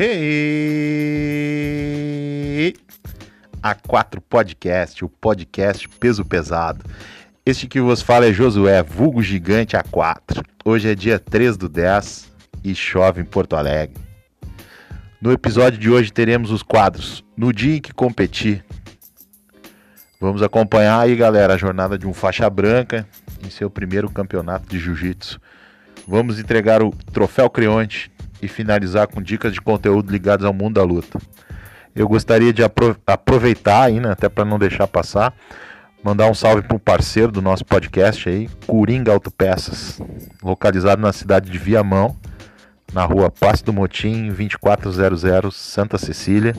Hey! A4 Podcast, o podcast peso pesado. Este que vos fala é Josué, vulgo gigante A4. Hoje é dia 3 do 10 e chove em Porto Alegre. No episódio de hoje teremos os quadros No Dia em que Competi. Vamos acompanhar aí, galera, a jornada de um faixa branca em seu primeiro campeonato de jiu-jitsu. Vamos entregar o troféu Creonte e finalizar com dicas de conteúdo ligados ao mundo da luta. Eu gostaria de apro aproveitar aí, né, até para não deixar passar, mandar um salve para um parceiro do nosso podcast aí, Coringa Autopeças, localizado na cidade de Viamão, na rua Passe do Motim, 2400 Santa Cecília.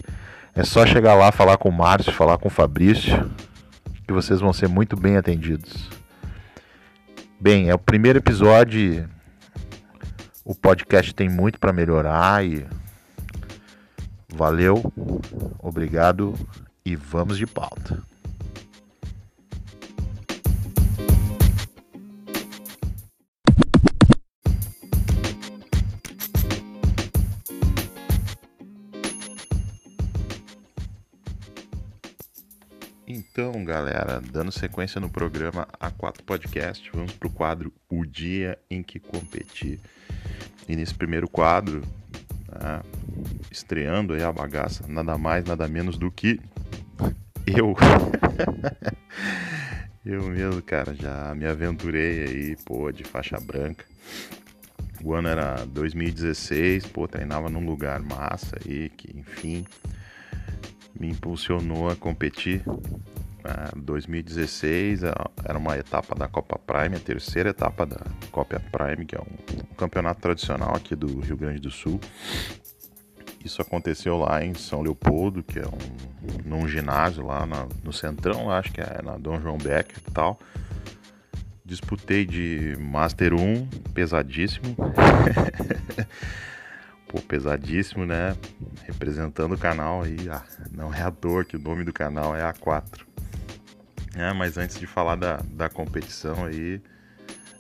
É só chegar lá, falar com o Márcio, falar com o Fabrício, que vocês vão ser muito bem atendidos. Bem, é o primeiro episódio o podcast tem muito para melhorar e valeu, obrigado e vamos de pauta. Então, galera, dando sequência no programa A4 Podcast, vamos para o quadro O Dia em que Competi. E nesse primeiro quadro, né, estreando aí a bagaça, nada mais, nada menos do que eu. eu mesmo, cara, já me aventurei aí, pô, de faixa branca. O ano era 2016, pô, treinava num lugar massa aí, que enfim me impulsionou a competir. 2016 é, era uma etapa da Copa Prime, a terceira etapa da Copa Prime, que é um, campeonato tradicional aqui do Rio Grande do Sul. Isso aconteceu lá em São Leopoldo, que é um num ginásio lá na, no Centrão, acho que é na Dom João Becker e tal. Disputei de Master 1, pesadíssimo. Pô, pesadíssimo, né? Representando o canal aí. Ah, não é à toa que o nome do canal é A4. É, mas antes de falar da, da competição aí,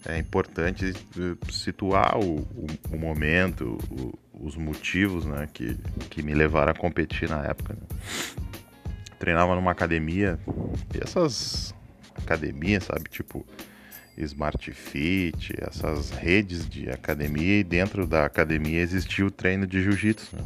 é importante eh, situar o, o, o momento, o, os motivos né, que, que me levaram a competir na época. Né? Treinava numa academia, e essas academias, sabe, tipo Smart Fit, essas redes de academia, e dentro da academia existia o treino de jiu-jitsu. Né?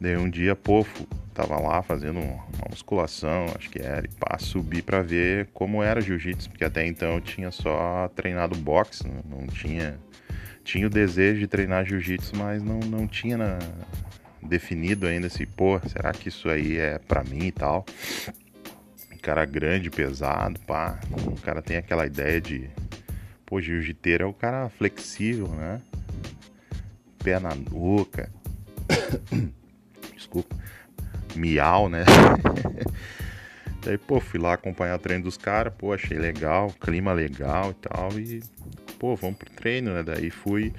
Daí um dia, pô, tava lá fazendo uma musculação, acho que era, e pá, subi para ver como era jiu-jitsu, porque até então eu tinha só treinado boxe, não, não tinha tinha o desejo de treinar jiu-jitsu, mas não, não tinha na, definido ainda se, pô, será que isso aí é para mim e tal. Cara grande, pesado, pá. O cara tem aquela ideia de, pô, jiu-jiteiro é o cara flexível, né? Pé na nuca. Desculpa miau, né? Daí, pô, fui lá acompanhar o treino dos caras, pô, achei legal, clima legal e tal, e, pô, vamos pro treino, né? Daí fui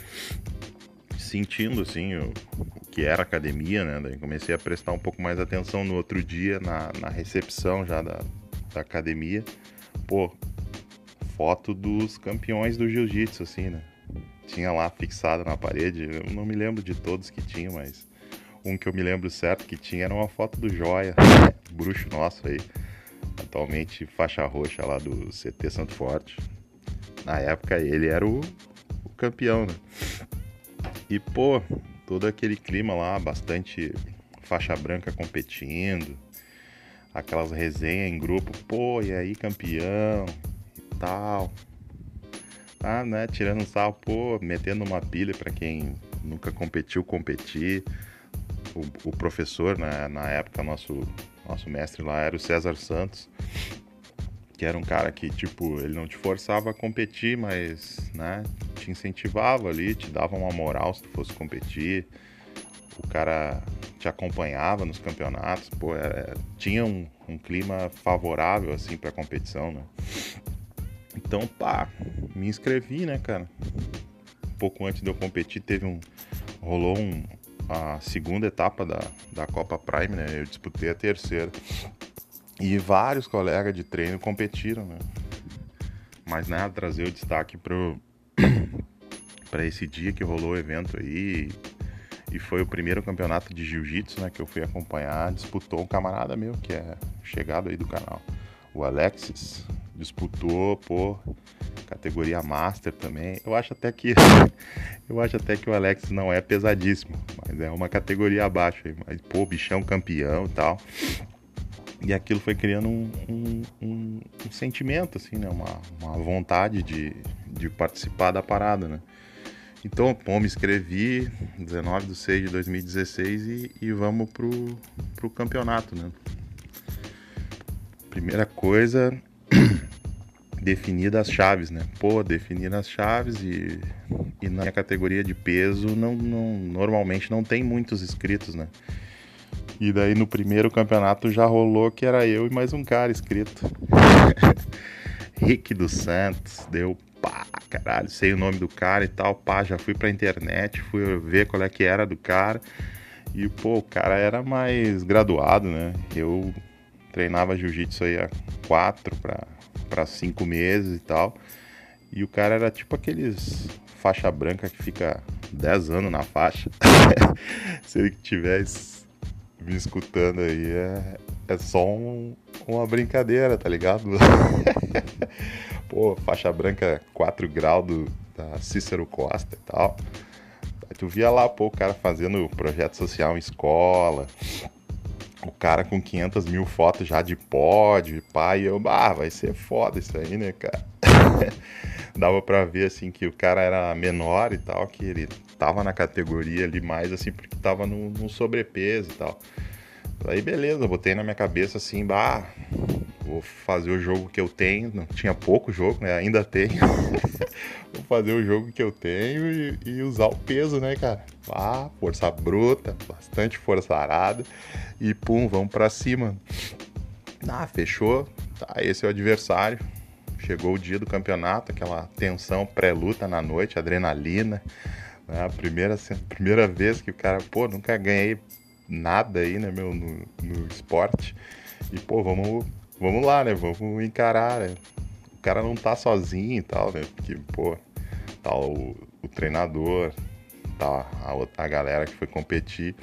sentindo, assim, o, o que era academia, né? Daí comecei a prestar um pouco mais atenção no outro dia, na, na recepção já da, da academia, pô, foto dos campeões do jiu-jitsu, assim, né? Tinha lá fixado na parede, eu não me lembro de todos que tinham, mas um que eu me lembro certo que tinha era uma foto do Joia, bruxo nosso aí, atualmente faixa roxa lá do CT Santo Forte. Na época ele era o, o campeão, né? E pô, todo aquele clima lá, bastante faixa branca competindo, aquelas resenhas em grupo, pô, e aí campeão e tal. Ah, né, tirando um sal, pô, metendo uma pilha para quem nunca competiu, competir o, o professor, né, na época, nosso, nosso mestre lá era o César Santos, que era um cara que, tipo, ele não te forçava a competir, mas, né, te incentivava ali, te dava uma moral se tu fosse competir. O cara te acompanhava nos campeonatos, pô, era, tinha um, um clima favorável, assim, pra competição, né. Então, pá, me inscrevi, né, cara. Um pouco antes de eu competir, teve um. rolou um, a segunda etapa da, da Copa Prime, né? Eu disputei a terceira. E vários colegas de treino competiram, né? Mas nada, né, trazer o destaque pro para esse dia que rolou o evento aí E foi o primeiro campeonato de jiu-jitsu, né, que eu fui acompanhar. Disputou um camarada meu, que é chegado aí do canal, o Alexis. Disputou, pô, categoria Master também. Eu acho até que eu acho até que o Alex não é pesadíssimo, mas é uma categoria abaixo aí. Mas, pô, bichão campeão e tal. E aquilo foi criando um, um, um, um sentimento, assim, né? Uma, uma vontade de, de participar da parada, né? Então, pô, me inscrevi 19 de 6 de 2016 e, e vamos pro, pro campeonato, né? Primeira coisa, definir as chaves, né? Pô, definir as chaves e, e na categoria de peso não, não, normalmente não tem muitos inscritos, né? E daí no primeiro campeonato já rolou que era eu e mais um cara inscrito. Rick dos Santos, deu pá, caralho, sei o nome do cara e tal, pá, já fui pra internet, fui ver qual é que era do cara. E, pô, o cara era mais graduado, né? Eu treinava jiu-jitsu aí há quatro para cinco meses e tal. E o cara era tipo aqueles faixa branca que fica 10 anos na faixa. Se ele tivesse me escutando aí é, é só um, uma brincadeira, tá ligado? Pô, faixa branca 4 graus do, da Cícero Costa e tal. Aí tu via lá, pô, o cara fazendo projeto social em escola, o cara com 500 mil fotos já de pódio, pai, eu, ah, vai ser foda isso aí, né, cara? Dava pra ver, assim, que o cara era menor e tal, que ele tava na categoria ali mais, assim, porque tava no sobrepeso e tal. Aí, beleza, botei na minha cabeça, assim, bah, vou fazer o jogo que eu tenho. Não, tinha pouco jogo, né? Ainda tenho. vou fazer o jogo que eu tenho e, e, usar o peso, né, cara? Ah, força bruta, bastante força arada. E pum, vamos pra cima. Ah, fechou. Tá, esse é o adversário. Chegou o dia do campeonato, aquela tensão pré-luta na noite, adrenalina. Né? A primeira, primeira vez que o cara, pô, nunca ganhei nada aí, né, meu, no, no esporte. E, pô, vamos, vamos lá, né? Vamos encarar, né? O cara não tá sozinho e tal, né? Porque, pô, tá o, o treinador, tá a, a galera que foi competir.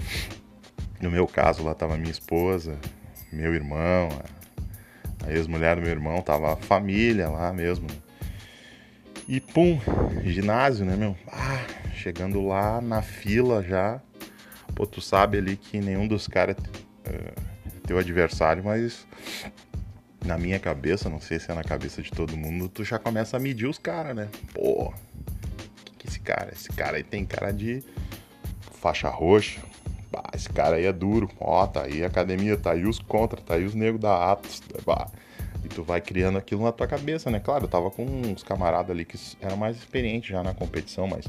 No meu caso, lá tava minha esposa, meu irmão, a ex-mulher do meu irmão, tava a família lá mesmo. E pum, ginásio, né, meu? Ah, chegando lá na fila já. Pô, tu sabe ali que nenhum dos caras é, é teu adversário, mas na minha cabeça, não sei se é na cabeça de todo mundo, tu já começa a medir os caras, né? Pô, que, que esse cara? Esse cara aí tem cara de faixa roxa, Bah, esse cara aí é duro. Ó, tá aí a academia, tá aí os contra, tá aí os negros da Atos. Bah. E tu vai criando aquilo na tua cabeça, né? Claro, eu tava com uns camaradas ali que eram mais experientes já na competição, mas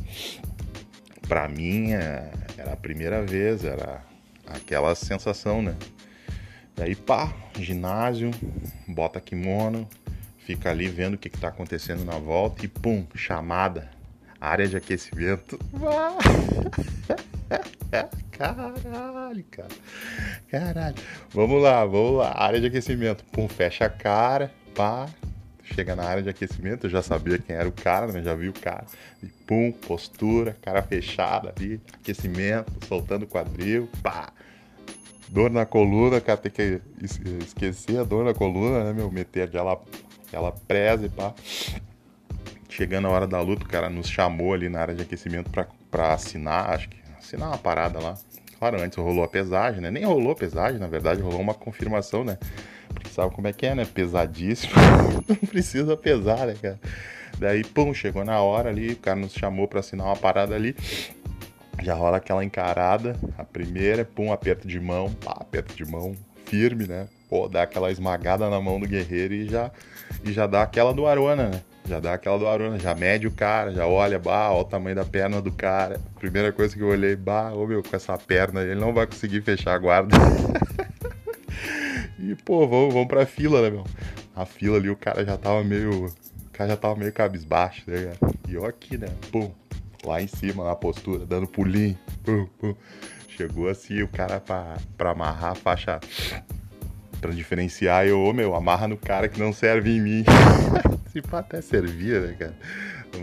pra mim é, era a primeira vez, era aquela sensação, né? Daí pá, ginásio, bota kimono, fica ali vendo o que, que tá acontecendo na volta e pum, chamada, área de aquecimento. Caralho, cara. Caralho. Vamos lá, vamos lá. Área de aquecimento. Pum, fecha a cara, pá. Chega na área de aquecimento, eu já sabia quem era o cara, né? Já vi o cara. E pum, postura, cara fechada ali, aquecimento, soltando o quadril, pá. Dor na coluna, cara, tem que esquecer a dor na coluna, né, meu? Meter aquela, aquela presa e pá. Chegando a hora da luta, o cara nos chamou ali na área de aquecimento pra, pra assinar, acho que assinar uma parada lá. Claro, antes rolou a pesagem, né? Nem rolou a pesagem, na verdade, rolou uma confirmação, né? Porque sabe como é que é, né? Pesadíssimo. Não precisa pesar, né, cara? Daí, pum, chegou na hora ali, o cara nos chamou para assinar uma parada ali. Já rola aquela encarada. A primeira, pum, aperto de mão, pá, aperto de mão firme, né? Pô, dá aquela esmagada na mão do guerreiro e já, e já dá aquela do Arona, né? Já dá aquela do Aruna, já mede o cara, já olha, bah, olha o tamanho da perna do cara. Primeira coisa que eu olhei, bah, ô meu, com essa perna ele não vai conseguir fechar a guarda. e, pô, vamos, vamos pra fila, né, meu? A fila ali, o cara já tava meio. O cara já tava meio cabisbaixo, né, cara? E eu aqui, né? Pum, lá em cima, na postura, dando pulinho. Pum, pum. Chegou assim, o cara pra, pra amarrar a faixa. Pra diferenciar, eu, ô meu, amarra no cara que não serve em mim. Se pá, até servia, né, cara?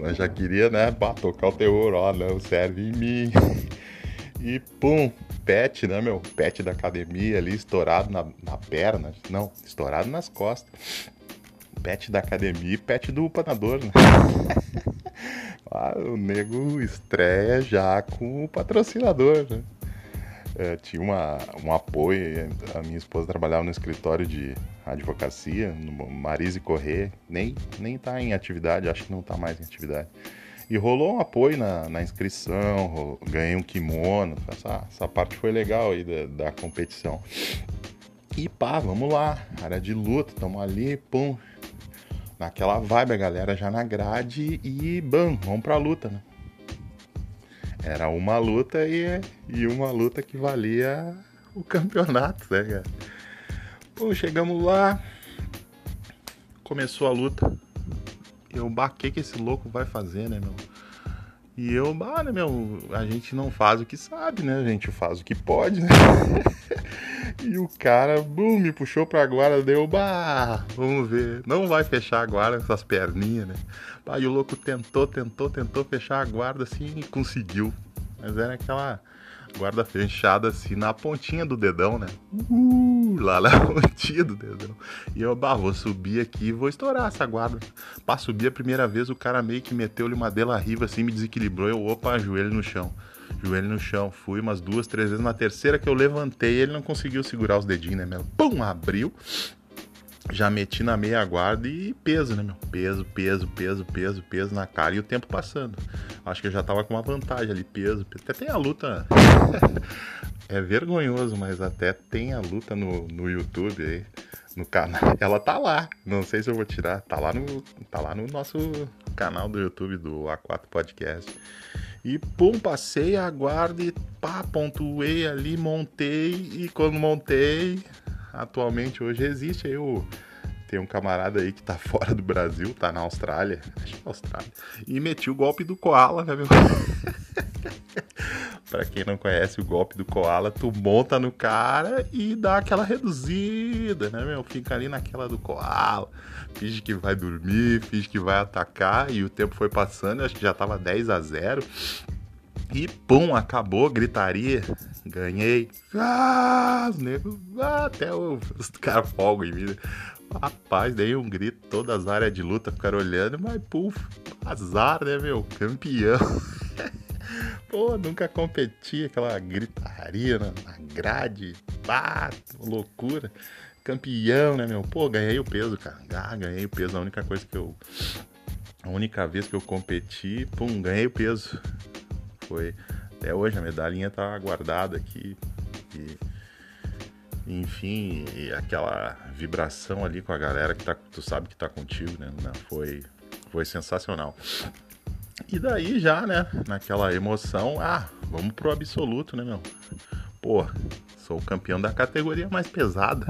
Mas já queria, né, pá, tocar o terror, ó, não serve em mim. E pum, pet, né, meu? Pet da academia ali, estourado na, na perna. Não, estourado nas costas. Pet da academia e pet do upanador, né? ah, o nego estreia já com o patrocinador, né? É, tinha uma, um apoio, a minha esposa trabalhava no escritório de advocacia, no Marise Corrêa, nem, nem tá em atividade, acho que não tá mais em atividade. E rolou um apoio na, na inscrição, ganhei um kimono, essa, essa parte foi legal aí da, da competição. E pá, vamos lá, área de luta, tamo ali, pum. Naquela vibe, a galera já na grade e bam, vamos pra luta, né? Era uma luta e, e uma luta que valia o campeonato, né, cara? Pô, chegamos lá, começou a luta eu, bah, que que esse louco vai fazer, né, meu? E eu, bah, né, meu, a gente não faz o que sabe, né? A gente faz o que pode, né? e o cara, bum, me puxou pra guarda, deu, bah, vamos ver. Não vai fechar a guarda essas perninhas, né? Bah, e o louco tentou, tentou, tentou fechar a guarda assim e conseguiu. Mas era aquela guarda fechada assim na pontinha do dedão, né? Uh, lá na pontinha do dedão. E eu, bah, vou subir aqui e vou estourar essa guarda. Pra subir a primeira vez, o cara meio que meteu-lhe uma dela riva assim, me desequilibrou. Eu, opa, joelho no chão. Joelho no chão. Fui umas duas, três vezes. Na terceira que eu levantei, ele não conseguiu segurar os dedinhos, né, meu? Pum, abriu já meti na meia guarda e peso, né, meu? Peso, peso, peso, peso, peso na cara e o tempo passando. Acho que eu já tava com uma vantagem ali, peso. peso. Até tem a luta. é vergonhoso, mas até tem a luta no, no YouTube aí. No canal. Ela tá lá. Não sei se eu vou tirar. Tá lá no, tá lá no nosso canal do YouTube do A4 Podcast. E pum, passei a guarda e pá, pontuei ali, montei. E quando montei, atualmente hoje existe aí tem um camarada aí que tá fora do Brasil, tá na Austrália, acho que é Austrália, e meti o golpe do koala, né, meu? pra quem não conhece o golpe do koala, tu monta no cara e dá aquela reduzida, né, meu? Fica ali naquela do koala, finge que vai dormir, finge que vai atacar, e o tempo foi passando, acho que já tava 10 a 0 e pum, acabou, gritaria. Ganhei. Ah, os negros. Ah, até o, os caras folgam em mim. Rapaz, dei um grito, todas as áreas de luta ficaram olhando, mas puf, azar, né, meu? Campeão. Pô, nunca competi, aquela gritaria na, na grade. Ah, loucura. Campeão, né, meu? Pô, ganhei o peso, cara. Ah, ganhei o peso. A única coisa que eu. A única vez que eu competi, pum, ganhei o peso. Foi até hoje a medalhinha tá guardada aqui. E, enfim, e aquela vibração ali com a galera que tá, tu sabe que tá contigo, né? Foi, foi sensacional. E daí já, né, naquela emoção, ah, vamos pro absoluto, né, meu? Pô, sou o campeão da categoria mais pesada.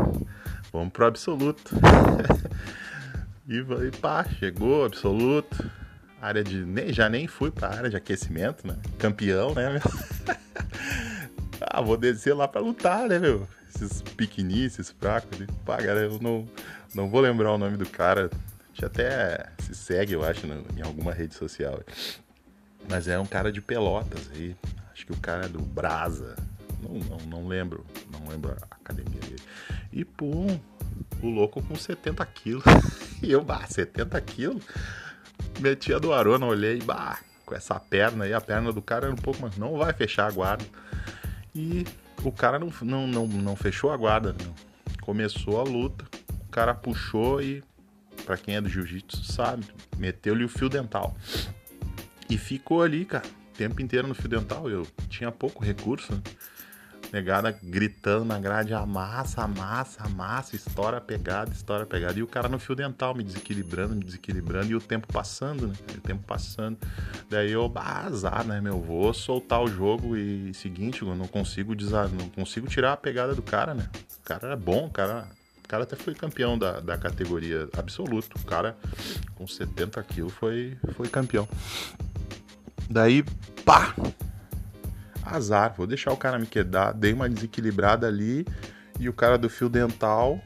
Vamos pro absoluto. e, e pá, chegou absoluto área de. Nem, já nem fui pra área de aquecimento, né? Campeão, né, meu? ah, vou descer lá pra lutar, né, meu? Esses pequenininhos, esses fracos. Pá, cara, eu não, não vou lembrar o nome do cara. Gente até se segue, eu acho, em alguma rede social. Mas é um cara de pelotas aí. Acho que o cara é do Brasa. Não, não, não lembro. Não lembro a academia dele. E pum, o louco com 70 quilos. e eu, bah, 70 quilos? meti a do Arona, olhei, bah, com essa perna aí, a perna do cara era um pouco, mas não vai fechar a guarda. E o cara não, não, não, não fechou a guarda, não. começou a luta, o cara puxou e, para quem é do jiu-jitsu sabe, meteu-lhe o fio dental. E ficou ali, cara, o tempo inteiro no fio dental. Eu tinha pouco recurso, né? Negada gritando na grade, amassa, amassa, amassa, estoura pegada, estoura pegada. E o cara no fio dental me desequilibrando, me desequilibrando, e o tempo passando, né? O tempo passando. Daí eu, bah, azar, né, meu? Vou soltar o jogo e seguinte, eu não consigo desar, não consigo tirar a pegada do cara, né? O cara era bom, o cara. O cara até foi campeão da, da categoria absoluto. O cara com 70 quilos foi, foi campeão. Daí, pá! azar, vou deixar o cara me quedar, dei uma desequilibrada ali e o cara do fio dental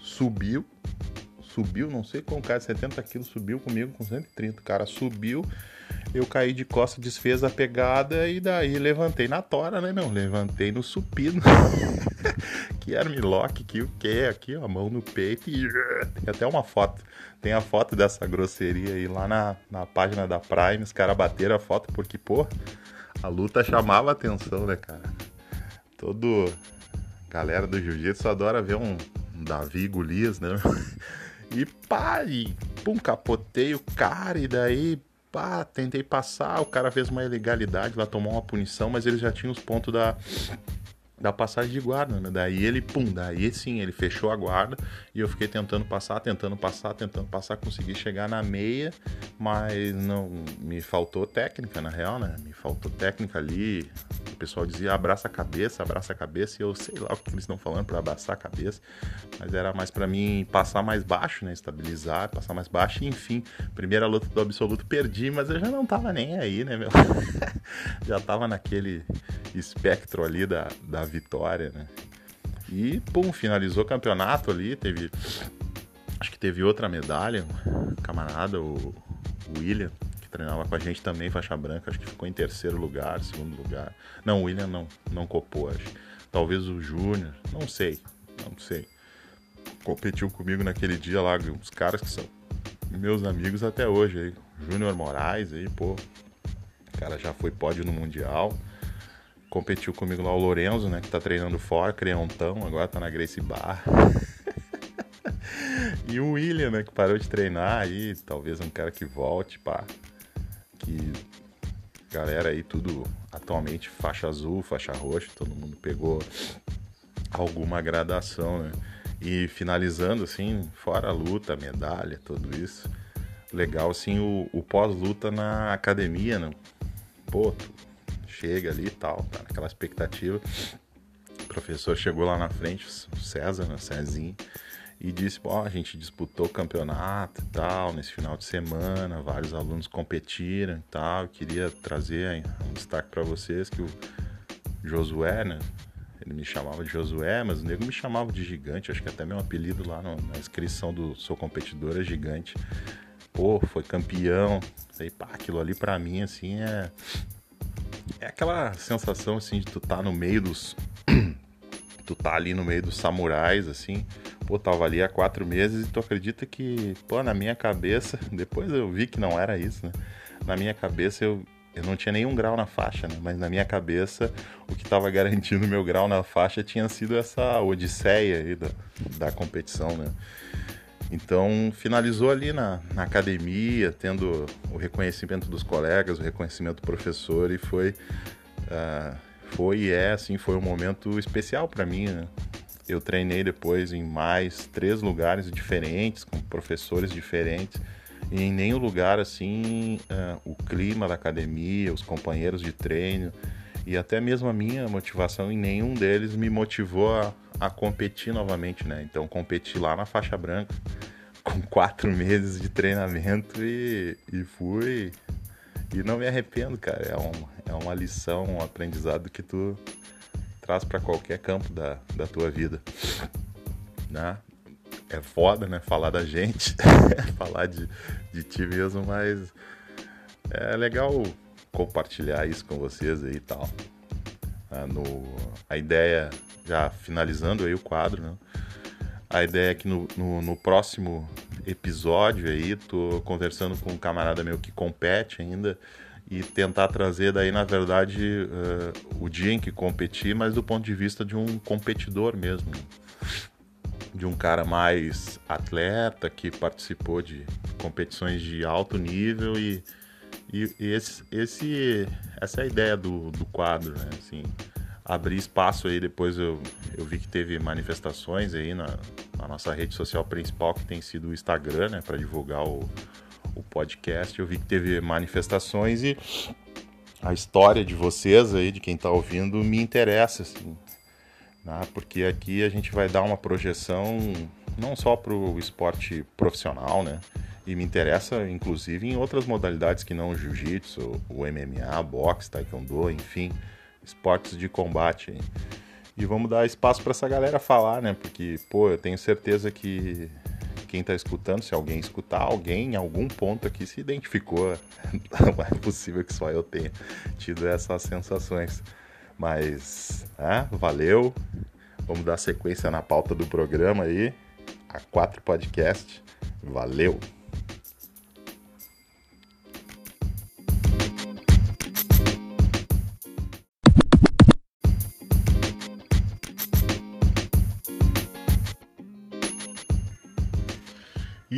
subiu, subiu, não sei como o cara, 70 quilos, subiu comigo com 130, o cara subiu, eu caí de costa, desfez a pegada e daí levantei na tora, né, meu? Levantei no supino. que armlock, que o que? Aqui, ó, mão no peito e tem até uma foto. Tem a foto dessa grosseria aí lá na, na página da Prime. Os caras bateram a foto porque, pô, a luta chamava atenção, né, cara? Todo. Galera do jiu-jitsu adora ver um, um Davi Golias, né? E pá, e pum, capotei o cara, e daí pá, tentei passar, o cara fez uma ilegalidade lá, tomou uma punição, mas ele já tinha os pontos da, da passagem de guarda, né? Daí ele, pum, daí sim, ele fechou a guarda e eu fiquei tentando passar, tentando passar, tentando passar, consegui chegar na meia, mas não me faltou técnica, na real, né? Me faltou técnica ali. O pessoal dizia abraça a cabeça, abraça a cabeça, e eu sei lá o que eles estão falando para abraçar a cabeça, mas era mais para mim passar mais baixo, né? Estabilizar, passar mais baixo, e enfim, primeira luta do absoluto perdi, mas eu já não tava nem aí, né, meu? já tava naquele espectro ali da, da vitória, né? E, pum, finalizou o campeonato ali, teve. Acho que teve outra medalha, um camarada, o, William, que treinava com a gente também, faixa branca, acho que ficou em terceiro lugar, segundo lugar. Não, o William não, não copou, acho. Talvez o Júnior, não sei, não sei. Competiu comigo naquele dia lá, uns caras que são meus amigos até hoje aí. Júnior Moraes aí, pô. O cara já foi pódio no Mundial competiu comigo lá o Lorenzo, né? Que tá treinando fora, criantão, agora tá na Grace Bar. e o William, né? Que parou de treinar aí, talvez um cara que volte, pá. Que galera aí, tudo atualmente faixa azul, faixa roxa, todo mundo pegou alguma gradação, né? E finalizando, assim, fora a luta, medalha, tudo isso. Legal, assim, o, o pós-luta na academia, né? Pô, chega ali e tal, tá naquela expectativa. O professor chegou lá na frente, o César, né, Cezinho, e disse: Ó, a gente disputou o campeonato e tal, nesse final de semana, vários alunos competiram e tal. Eu queria trazer um destaque para vocês que o Josué, né? Ele me chamava de Josué, mas o nego me chamava de gigante. Acho que até meu apelido lá no, na inscrição do Sou Competidor é gigante. Pô, foi campeão. Sei, pá, aquilo ali para mim, assim, é é aquela sensação assim de tu tá no meio dos. tu tá ali no meio dos samurais, assim. Pô, tava ali há quatro meses e tu acredita que, pô, na minha cabeça, depois eu vi que não era isso, né? Na minha cabeça eu, eu não tinha nenhum grau na faixa, né? Mas na minha cabeça, o que estava garantindo meu grau na faixa tinha sido essa odisseia aí da, da competição, né? Então, finalizou ali na, na academia, tendo o reconhecimento dos colegas, o reconhecimento do professor, e foi, uh, foi e é, assim, foi um momento especial para mim, né? Eu treinei depois em mais três lugares diferentes, com professores diferentes, e em nenhum lugar, assim, uh, o clima da academia, os companheiros de treino, e até mesmo a minha motivação em nenhum deles me motivou a, a competir novamente, né? Então competi lá na faixa branca com quatro meses de treinamento e, e fui e não me arrependo, cara. É, um, é uma lição, um aprendizado que tu traz para qualquer campo da, da tua vida, né? É foda, né? Falar da gente, falar de, de ti mesmo, mas é legal compartilhar isso com vocês aí e tal. Ah, no, a ideia, já finalizando aí o quadro, né? A ideia é que no, no, no, próximo episódio aí, tô conversando com um camarada meu que compete ainda e tentar trazer daí, na verdade, uh, o dia em que competi, mas do ponto de vista de um competidor mesmo. De um cara mais atleta que participou de competições de alto nível e e, esse, esse, essa é a ideia do, do quadro, né? Assim, abrir espaço aí, depois eu, eu vi que teve manifestações aí na, na nossa rede social principal, que tem sido o Instagram, né? Para divulgar o, o podcast. Eu vi que teve manifestações e a história de vocês aí, de quem está ouvindo, me interessa, assim. Né? Porque aqui a gente vai dar uma projeção não só para o esporte profissional, né? E me interessa inclusive em outras modalidades que não o jiu-jitsu, o MMA, boxe, taekwondo, enfim, esportes de combate. E vamos dar espaço para essa galera falar, né? Porque, pô, eu tenho certeza que, quem está escutando, se alguém escutar, alguém em algum ponto aqui se identificou. Não é possível que só eu tenha tido essas sensações. Mas, é, valeu. Vamos dar sequência na pauta do programa aí. A 4 Podcast. Valeu!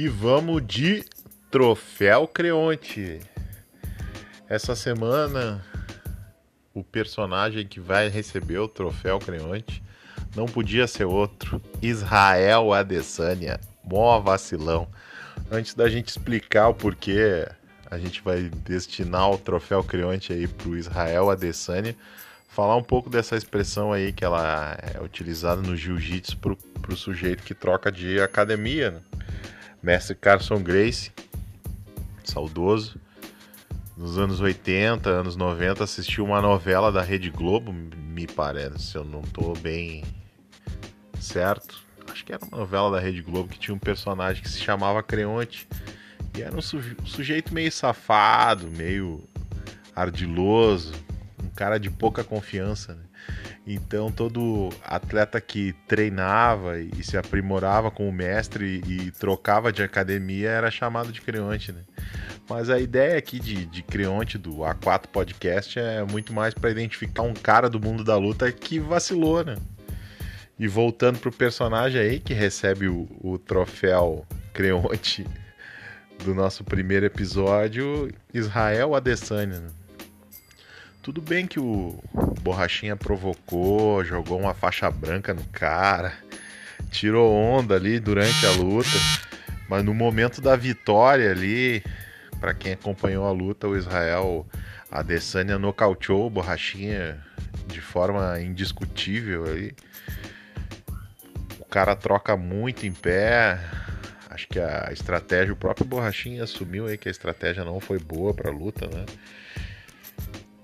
E vamos de Troféu Creonte. Essa semana, o personagem que vai receber o Troféu Creonte não podia ser outro. Israel Adesanya. Mó vacilão. Antes da gente explicar o porquê a gente vai destinar o Troféu Creonte aí pro Israel Adesanya, falar um pouco dessa expressão aí que ela é utilizada no jiu-jitsu pro, pro sujeito que troca de academia, né? Mestre Carson Grace, saudoso, nos anos 80, anos 90, assistiu uma novela da Rede Globo, me parece, se eu não estou bem certo. Acho que era uma novela da Rede Globo que tinha um personagem que se chamava Creonte. E era um sujeito meio safado, meio ardiloso, um cara de pouca confiança. Né? Então todo atleta que treinava e se aprimorava com o mestre e, trocava de academia era chamado de Creonte, né? Mas a ideia aqui de, de Creonte do A4 Podcast é muito mais para identificar um cara do mundo da luta que vacilou, né? E voltando pro personagem aí que recebe o, o troféu Creonte do nosso primeiro episódio, Israel Adesanya, né? Tudo bem que o Borrachinha provocou, jogou uma faixa branca no cara, tirou onda ali durante a luta, mas no momento da vitória ali, para quem acompanhou a luta, o Israel Adesanya nocauteou o Borrachinha de forma indiscutível ali. O cara troca muito em pé. Acho que a estratégia, o próprio Borrachinha assumiu aí que a estratégia não foi boa para a luta, né?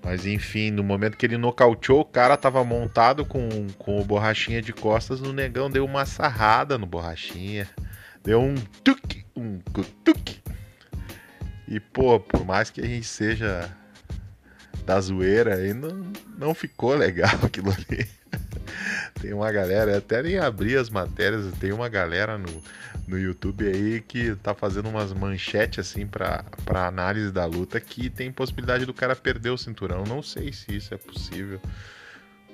Mas enfim, no momento que ele nocauteou, o cara tava montado com, com o borrachinha de costas, o negão deu uma sarrada no borrachinha. Deu um tuk, um tuk. E pô, por mais que a gente seja da zoeira aí, não, não ficou legal aquilo ali. tem uma galera, até nem abri as matérias, tem uma galera no, no YouTube aí que tá fazendo umas manchetes assim para análise da luta que tem possibilidade do cara perder o cinturão. Não sei se isso é possível.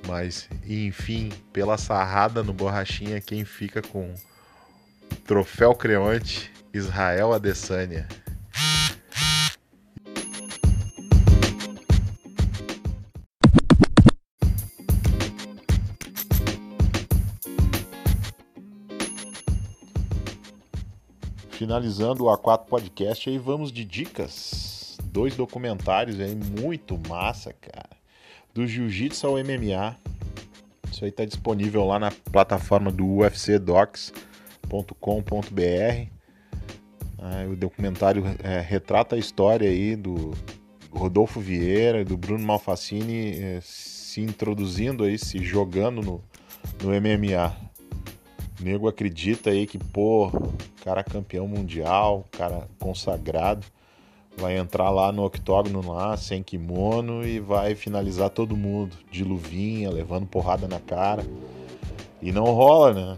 Mas, enfim, pela sarrada no borrachinha, quem fica com troféu creonte, Israel Adesanya. Finalizando o A4 Podcast aí, vamos de dicas. Dois documentários aí muito massa, cara. Do Jiu-Jitsu ao MMA. Isso aí tá disponível lá na plataforma do ufcdocs.com.br. Ah, o documentário é, retrata a história aí do Rodolfo Vieira, do Bruno Malfacini é, se introduzindo aí, se jogando no, no MMA. O nego acredita aí que, pô, cara campeão mundial, cara consagrado, vai entrar lá no octógono lá, sem kimono e vai finalizar todo mundo de luvinha, levando porrada na cara. E não rola, né?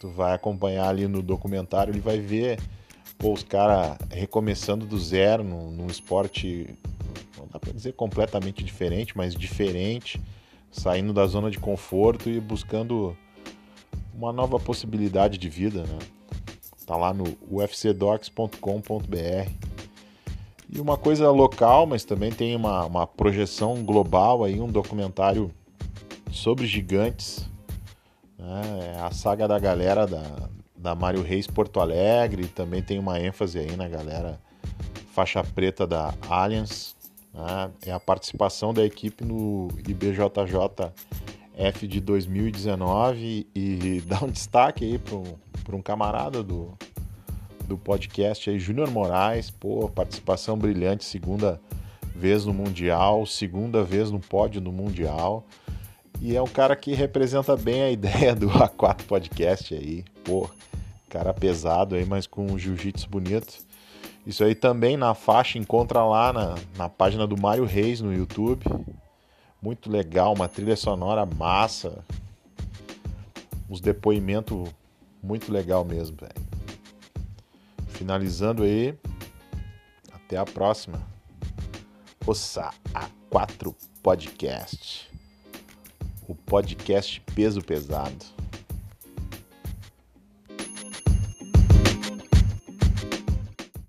Tu vai acompanhar ali no documentário, ele vai ver pô, os caras recomeçando do zero num, num esporte, não dá pra dizer completamente diferente, mas diferente, saindo da zona de conforto e buscando uma nova possibilidade de vida, né? Tá lá no ufcdocs.com.br. E uma coisa local, mas também tem uma, uma projeção global aí, um documentário sobre gigantes. Né? É a saga da galera da, da Mário Reis Porto Alegre. Também tem uma ênfase aí na galera faixa preta da Allianz. Né? É a participação da equipe no IBJJ F de 2019 e dá um destaque aí para um camarada do, do podcast aí, Júnior Moraes, pô, participação brilhante, segunda vez no Mundial, segunda vez no pódio no Mundial. E é um cara que representa bem a ideia do A4 Podcast aí, pô. Cara pesado aí, mas com um jiu-jitsu bonito. Isso aí também na faixa, encontra lá na, na página do Mário Reis no YouTube. Muito legal, uma trilha sonora massa. Uns depoimentos muito legal mesmo, velho. Finalizando aí. Até a próxima. Ossa A4 Podcast. O podcast peso pesado.